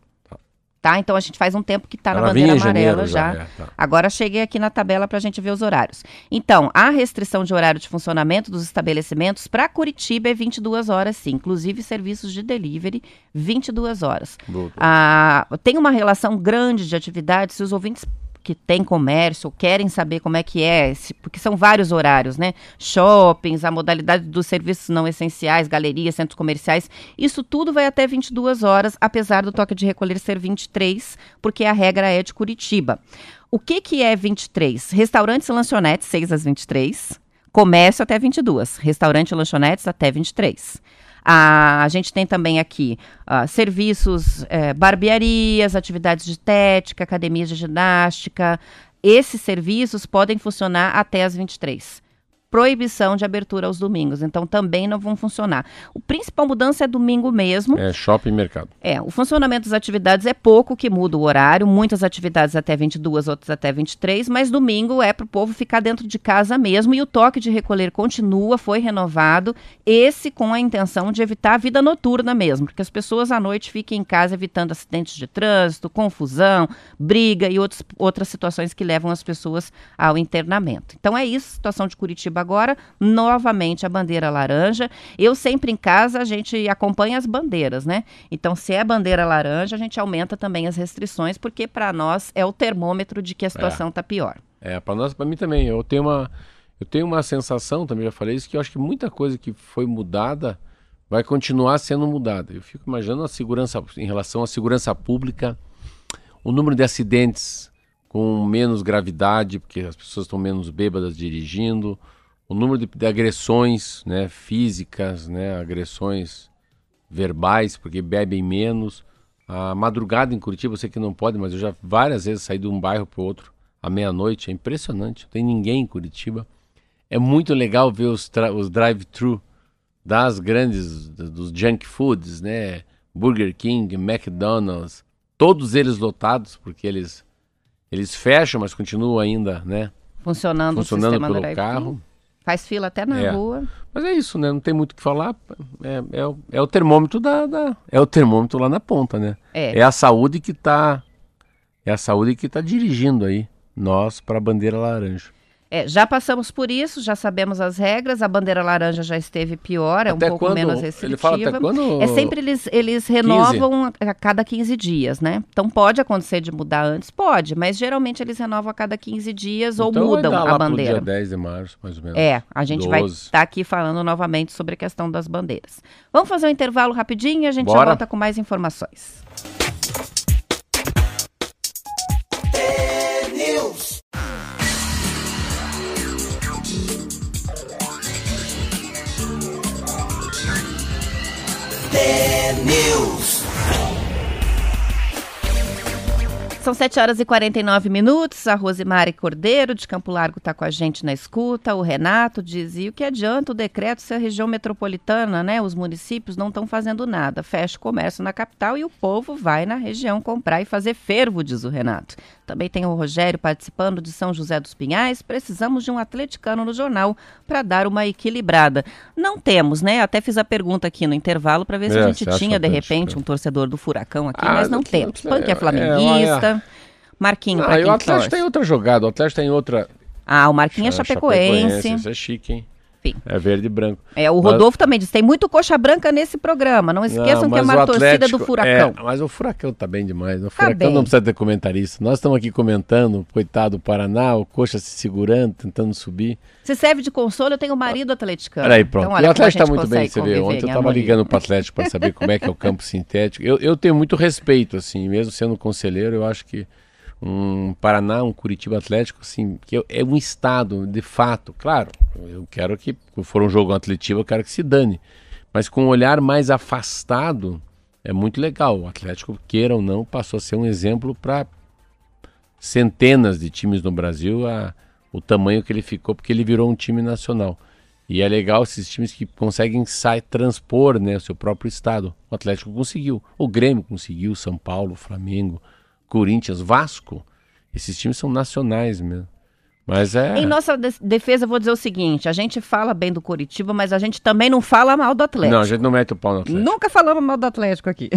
Tá? Então a gente faz um tempo que está na bandeira amarela já. já. É, tá. Agora cheguei aqui na tabela para a gente ver os horários. Então, a restrição de horário de funcionamento dos estabelecimentos para Curitiba é 22 horas, sim. Inclusive serviços de delivery, 22 horas. Ah, tem uma relação grande de atividades, se os ouvintes que têm comércio, querem saber como é que é, porque são vários horários, né? Shoppings, a modalidade dos serviços não essenciais, galerias, centros comerciais, isso tudo vai até 22 horas, apesar do toque de recolher ser 23, porque a regra é de Curitiba. O que, que é 23? Restaurantes e lanchonetes, 6 às 23. Comércio até 22. Restaurante e lanchonetes até 23. A, a gente tem também aqui uh, serviços, é, barbearias, atividades de estética, academias de ginástica. Esses serviços podem funcionar até as 23 proibição de abertura aos domingos. Então também não vão funcionar. O principal mudança é domingo mesmo. É shopping e mercado. É, o funcionamento das atividades é pouco que muda o horário, muitas atividades até 22, outras até 23, mas domingo é para o povo ficar dentro de casa mesmo e o toque de recolher continua, foi renovado, esse com a intenção de evitar a vida noturna mesmo, porque as pessoas à noite fiquem em casa evitando acidentes de trânsito, confusão, briga e outros, outras situações que levam as pessoas ao internamento. Então é isso, situação de Curitiba agora, novamente a bandeira laranja. Eu sempre em casa, a gente acompanha as bandeiras, né? Então, se é bandeira laranja, a gente aumenta também as restrições, porque para nós é o termômetro de que a situação está é. pior. É, para nós, para mim também. Eu tenho uma eu tenho uma sensação, também já falei isso, que eu acho que muita coisa que foi mudada vai continuar sendo mudada. Eu fico imaginando a segurança em relação à segurança pública, o número de acidentes com menos gravidade, porque as pessoas estão menos bêbadas dirigindo, o número de, de, agressões né, físicas, né, agressões verbais, porque bebem menos. A madrugada em Curitiba, eu sei que não pode, mas eu já várias vezes saí de um bairro para o outro à meia-noite. É impressionante, não tem ninguém em Curitiba. É muito legal ver os, os drive-thru das grandes, dos junk foods, né? Burger King, McDonald's, todos eles lotados, porque eles, eles fecham, mas continuam ainda, né? Funcionando, funcionando pelo carro. Faz fila até na é. rua. Mas é isso, né? Não tem muito o que falar. É, é, o, é o termômetro da, da, É o termômetro lá na ponta, né? É. É a saúde que está É a saúde que tá dirigindo aí nós para a bandeira laranja. É, já passamos por isso, já sabemos as regras, a bandeira laranja já esteve pior, é até um pouco quando, menos restritiva. Ele fala até quando... É sempre eles, eles renovam 15. a cada 15 dias, né? Então pode acontecer de mudar antes? Pode, mas geralmente eles renovam a cada 15 dias então ou mudam vai dar a bandeira. dia 10 de março, mais ou menos. É, a gente 12. vai estar tá aqui falando novamente sobre a questão das bandeiras. Vamos fazer um intervalo rapidinho e a gente Bora. já volta com mais informações. News. São 7 horas e 49 minutos. A Rosemary Cordeiro, de Campo Largo, está com a gente na escuta. O Renato dizia o que adianta o decreto se a região metropolitana, né? Os municípios não estão fazendo nada. Fecha o comércio na capital e o povo vai na região comprar e fazer fervo, diz o Renato. Também tem o Rogério participando de São José dos Pinhais. Precisamos de um atleticano no jornal para dar uma equilibrada. Não temos, né? Até fiz a pergunta aqui no intervalo para ver se é, a gente tinha, de repente, um torcedor do Furacão aqui, ah, mas não temos. Punk é, é flamenguista. É, Marquinhos, ah, o Atlético tem outra jogada, o Atlético tem outra. Ah, o Marquinhos é Chapecoense. Chapecoense. Isso é chique, hein? Enfim. É verde e branco. É, o Rodolfo mas... também disse, tem muito coxa branca nesse programa. Não esqueçam não, que é uma Atlético, torcida do Furacão. É, mas o Furacão tá bem demais. O tá Furacão não precisa ter comentarista. Nós estamos aqui comentando, coitado do Paraná, o coxa se segurando, tentando subir. Se serve de consolo, eu tenho um marido atleticano. Peraí, pronto. Então, olha, o Atlético está muito bem, você vê. Ontem eu estava ligando para o Atlético para saber como é que é o campo sintético. Eu, eu tenho muito respeito, assim, mesmo sendo conselheiro, eu acho que um Paraná, um Curitiba Atlético, assim, que é um estado, de fato. Claro, eu quero que, se for um jogo atletivo, eu quero que se dane. Mas com um olhar mais afastado, é muito legal. O Atlético, queira ou não, passou a ser um exemplo para centenas de times no Brasil, a, o tamanho que ele ficou, porque ele virou um time nacional. E é legal esses times que conseguem sair, transpor né, o seu próprio estado. O Atlético conseguiu, o Grêmio conseguiu, São Paulo, Flamengo, Corinthians, Vasco. Esses times são nacionais mesmo. Mas é. Em nossa defesa, eu vou dizer o seguinte: a gente fala bem do Curitiba, mas a gente também não fala mal do Atlético. Não, a gente não mete o pau no Atlético. Nunca falamos mal do Atlético aqui.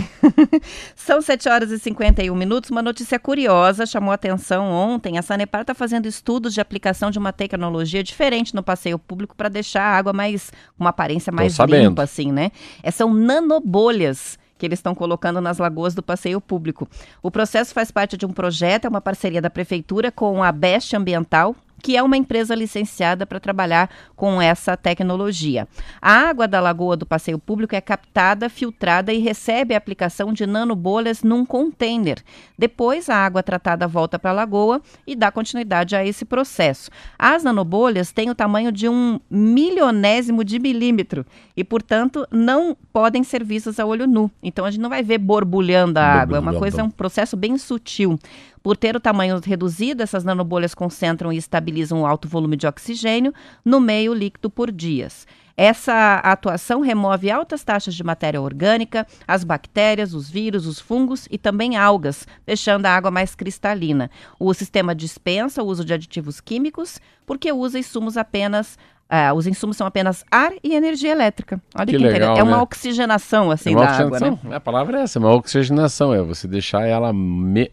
São 7 horas e 51 minutos. Uma notícia curiosa chamou a atenção ontem. A Sanepar está fazendo estudos de aplicação de uma tecnologia diferente no passeio público para deixar a água mais. uma aparência mais limpa, assim, né? É, são nanobolhas que eles estão colocando nas lagoas do passeio público. O processo faz parte de um projeto, é uma parceria da prefeitura com a Best Ambiental, que é uma empresa licenciada para trabalhar com essa tecnologia. A água da lagoa do passeio público é captada, filtrada e recebe a aplicação de nanobolhas num container. Depois, a água tratada volta para a lagoa e dá continuidade a esse processo. As nanobolhas têm o tamanho de um milionésimo de milímetro e, portanto, não podem ser vistas a olho nu. Então, a gente não vai ver borbulhando a água. É uma coisa, é um processo bem sutil. Por ter o tamanho reduzido, essas nanobolhas concentram e estabilizam o alto volume de oxigênio no meio líquido por dias. Essa atuação remove altas taxas de matéria orgânica, as bactérias, os vírus, os fungos e também algas, deixando a água mais cristalina. O sistema dispensa o uso de aditivos químicos porque usa insumos apenas Uh, os insumos são apenas ar e energia elétrica. Olha que, que legal, É uma né? oxigenação, assim, é uma da oxigenação. água, né? A palavra é essa, uma oxigenação. É você deixar ela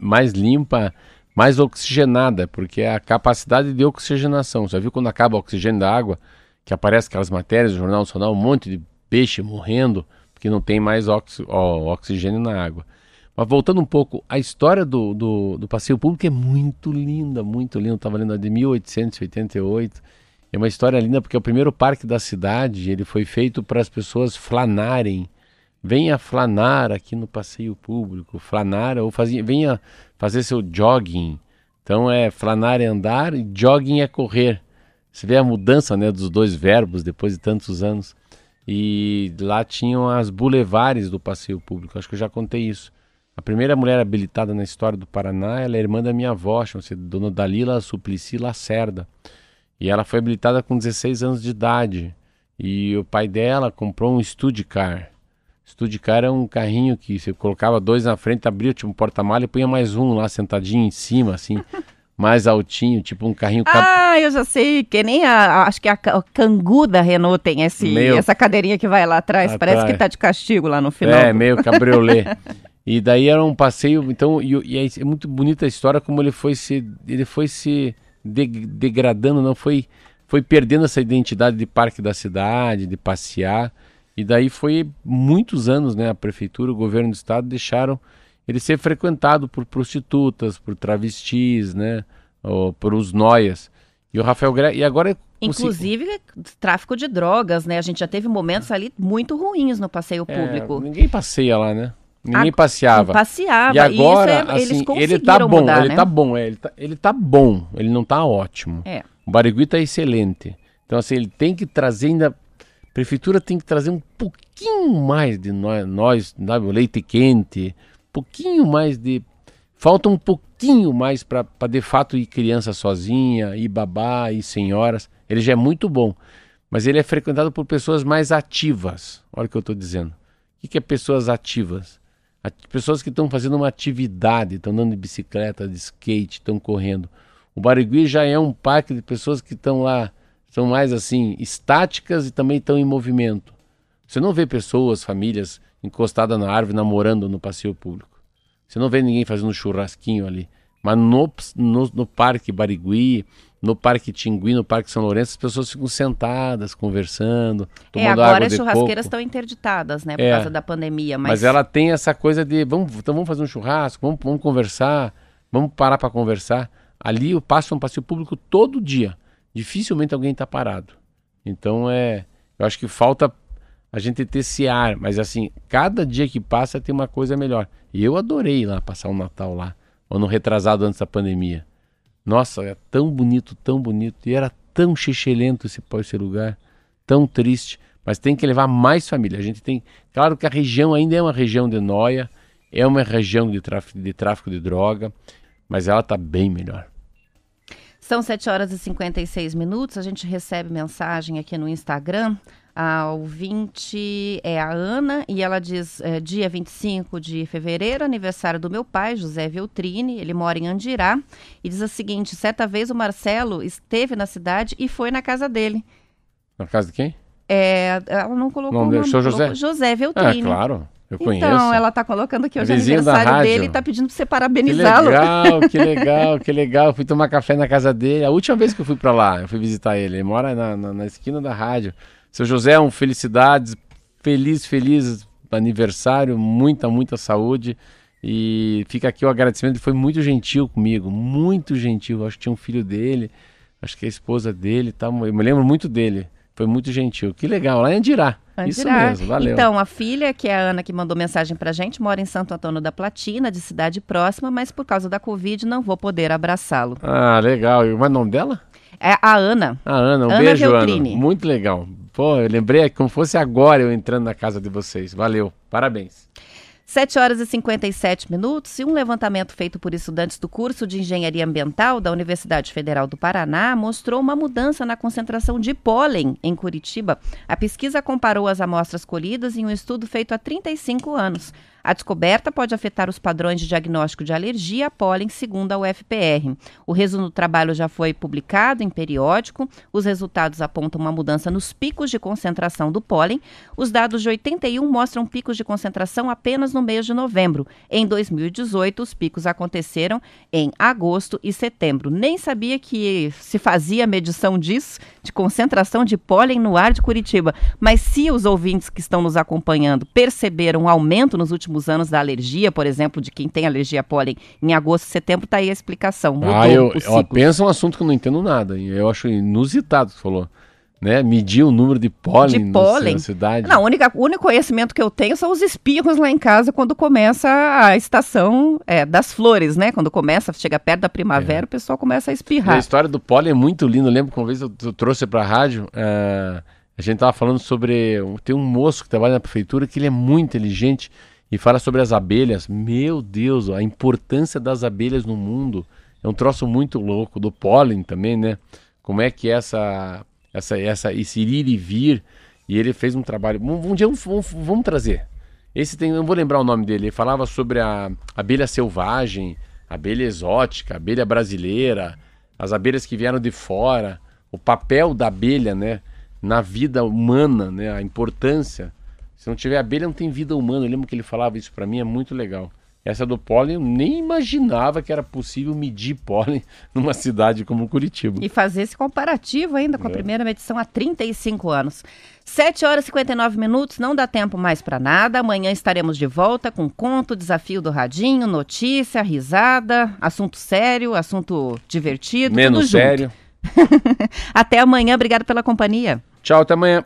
mais limpa, mais oxigenada, porque é a capacidade de oxigenação. Já viu quando acaba o oxigênio da água, que aparece aquelas matérias no Jornal Nacional, um monte de peixe morrendo, porque não tem mais ó, oxigênio na água. Mas voltando um pouco, a história do, do, do passeio público é muito linda, muito linda. Estava lendo a de 1888 é uma história linda porque é o primeiro parque da cidade, ele foi feito para as pessoas flanarem. Venha flanar aqui no passeio público, flanar ou fazia, venha fazer seu jogging. Então é flanar é andar e jogging é correr. Você vê a mudança né, dos dois verbos depois de tantos anos. E lá tinham as boulevares do passeio público. Acho que eu já contei isso. A primeira mulher habilitada na história do Paraná, ela é irmã da minha avó, chama-se Dona Dalila Suplicy Lacerda. E ela foi habilitada com 16 anos de idade. E o pai dela comprou um Studicar. Studicar é um carrinho que você colocava dois na frente, abria tipo um porta-malha e punha mais um lá sentadinho em cima, assim, mais altinho, tipo um carrinho. Ah, eu já sei, que nem a, acho que a, a Cangu da Renault tem esse, meio... essa cadeirinha que vai lá atrás, atrás, parece que tá de castigo lá no final. É, meio cabriolé. e daí era um passeio, então, e, e é, é muito bonita a história como ele foi se, ele foi se degradando, não foi foi perdendo essa identidade de parque da cidade, de passear. E daí foi muitos anos, né, a prefeitura, o governo do estado deixaram ele ser frequentado por prostitutas, por travestis, né, ou por os noias. E o Rafael Gre... e agora Inclusive tráfico de drogas, né? A gente já teve momentos ali muito ruins no passeio é, público. Ninguém passeia lá, né? Ninguém passeava. Passeava. E agora, é, assim, ele tá bom, mudar, ele né? tá bom, é, ele, tá, ele tá bom, ele não tá ótimo. É. O Barigui tá excelente. Então, assim, ele tem que trazer ainda. A prefeitura tem que trazer um pouquinho mais de nós, nós sabe, o leite quente, um pouquinho mais de. Falta um pouquinho mais para de fato ir criança sozinha, ir babá, ir senhoras. Ele já é muito bom. Mas ele é frequentado por pessoas mais ativas. Olha o que eu estou dizendo. O que é pessoas ativas? Pessoas que estão fazendo uma atividade, estão andando de bicicleta, de skate, estão correndo. O Barigui já é um parque de pessoas que estão lá, são mais assim, estáticas e também estão em movimento. Você não vê pessoas, famílias encostadas na árvore namorando no passeio público. Você não vê ninguém fazendo um churrasquinho ali. Mas no, no, no Parque Barigui, no Parque Tingui, no Parque São Lourenço, as pessoas ficam sentadas, conversando, é, tomando é, agora água as churrasqueiras estão interditadas, né, por é, causa da pandemia. Mas... mas... ela tem essa coisa de, vamos, então vamos fazer um churrasco, vamos, vamos conversar, vamos parar para conversar. Ali eu passo um passeio público todo dia. Dificilmente alguém está parado. Então é, eu acho que falta a gente ter esse ar, mas assim, cada dia que passa tem uma coisa melhor. E eu adorei lá passar o Natal lá ano retrasado antes da pandemia. Nossa, é tão bonito, tão bonito. E era tão xixelento esse, esse lugar, tão triste. Mas tem que levar mais família. A gente tem. Claro que a região ainda é uma região de noia, é uma região de tráfico de, tráfico de droga, mas ela está bem melhor. São 7 horas e 56 minutos. A gente recebe mensagem aqui no Instagram. A ouvinte é a Ana e ela diz: é, dia 25 de fevereiro, aniversário do meu pai, José Veltrini. Ele mora em Andirá. E diz o seguinte: certa vez o Marcelo esteve na cidade e foi na casa dele. Na casa de quem? É, ela não colocou Não, o nome, seu José? José Ah, Veltrini. claro. Eu Então, conheço. ela tá colocando que hoje é aniversário dele e tá pedindo pra você Que parabenizá-lo. legal, que legal, que legal. Fui tomar café na casa dele. A última vez que eu fui pra lá, eu fui visitar ele. Ele mora na, na, na esquina da rádio. Seu José, um felicidades, feliz, feliz aniversário, muita, muita saúde. E fica aqui o agradecimento. Ele foi muito gentil comigo, muito gentil. Acho que tinha um filho dele, acho que a esposa dele. Tá, eu me lembro muito dele. Foi muito gentil. Que legal, lá em Andirá. Isso Andirá. mesmo, valeu. Então, a filha, que é a Ana que mandou mensagem pra gente, mora em Santo Antônio da Platina, de cidade próxima, mas por causa da Covid não vou poder abraçá-lo. Ah, legal. E o nome dela? É a Ana. A Ana, um Ana beijo, Veltrini. Ana. Muito legal. Pô, eu lembrei como fosse agora eu entrando na casa de vocês. Valeu, parabéns. 7 horas e 57 minutos e um levantamento feito por estudantes do curso de Engenharia Ambiental da Universidade Federal do Paraná mostrou uma mudança na concentração de pólen em Curitiba. A pesquisa comparou as amostras colhidas em um estudo feito há 35 anos. A descoberta pode afetar os padrões de diagnóstico de alergia a pólen, segundo a UFPR. O resumo do trabalho já foi publicado em periódico. Os resultados apontam uma mudança nos picos de concentração do pólen. Os dados de 81 mostram picos de concentração apenas no mês de novembro. Em 2018, os picos aconteceram em agosto e setembro. Nem sabia que se fazia medição disso, de concentração de pólen no ar de Curitiba. Mas se os ouvintes que estão nos acompanhando perceberam um aumento nos últimos anos da alergia, por exemplo, de quem tem alergia a pólen em agosto e setembro, está aí a explicação. Mudou ah, eu, ciclo. pensa um assunto que eu não entendo nada. e Eu acho inusitado que falou. Né? Medir o número de pólen, De na- pólen? na cidade. Não, o única- o único conhecimento que eu tenho são os espirros lá em casa quando começa a estação é, das flores, né? Quando começa, chega perto da primavera, o pessoal começa a E a espirrar. história do pólen é muito linda. Eu lembro que uma vez eu, eu trouxe para a rádio, ah, a gente tava falando sobre. Tem um moço que trabalha na prefeitura que ele é muito inteligente e fala sobre as abelhas. Meu Deus, a importância das abelhas no mundo. É um troço muito louco. Do pólen também, né? Como é que essa, essa, essa, esse ir e vir. E ele fez um trabalho. Um, um dia vamos, vamos, vamos trazer. Esse tem, não vou lembrar o nome dele. Ele falava sobre a abelha selvagem, abelha exótica, abelha brasileira, as abelhas que vieram de fora, o papel da abelha, né, na vida humana, né, a importância. Se não tiver abelha, não tem vida humana. Eu lembro que ele falava isso para mim, é muito legal. Essa do pólen, eu nem imaginava que era possível medir pólen numa cidade como Curitiba. E fazer esse comparativo ainda com a É. primeira medição há 35 anos. 7 horas e 59 minutos, não dá tempo mais para nada. Amanhã estaremos de volta com conto, desafio do radinho, notícia, risada, assunto sério, assunto divertido. Menos sério. Até amanhã, obrigado pela companhia. Tchau, até amanhã.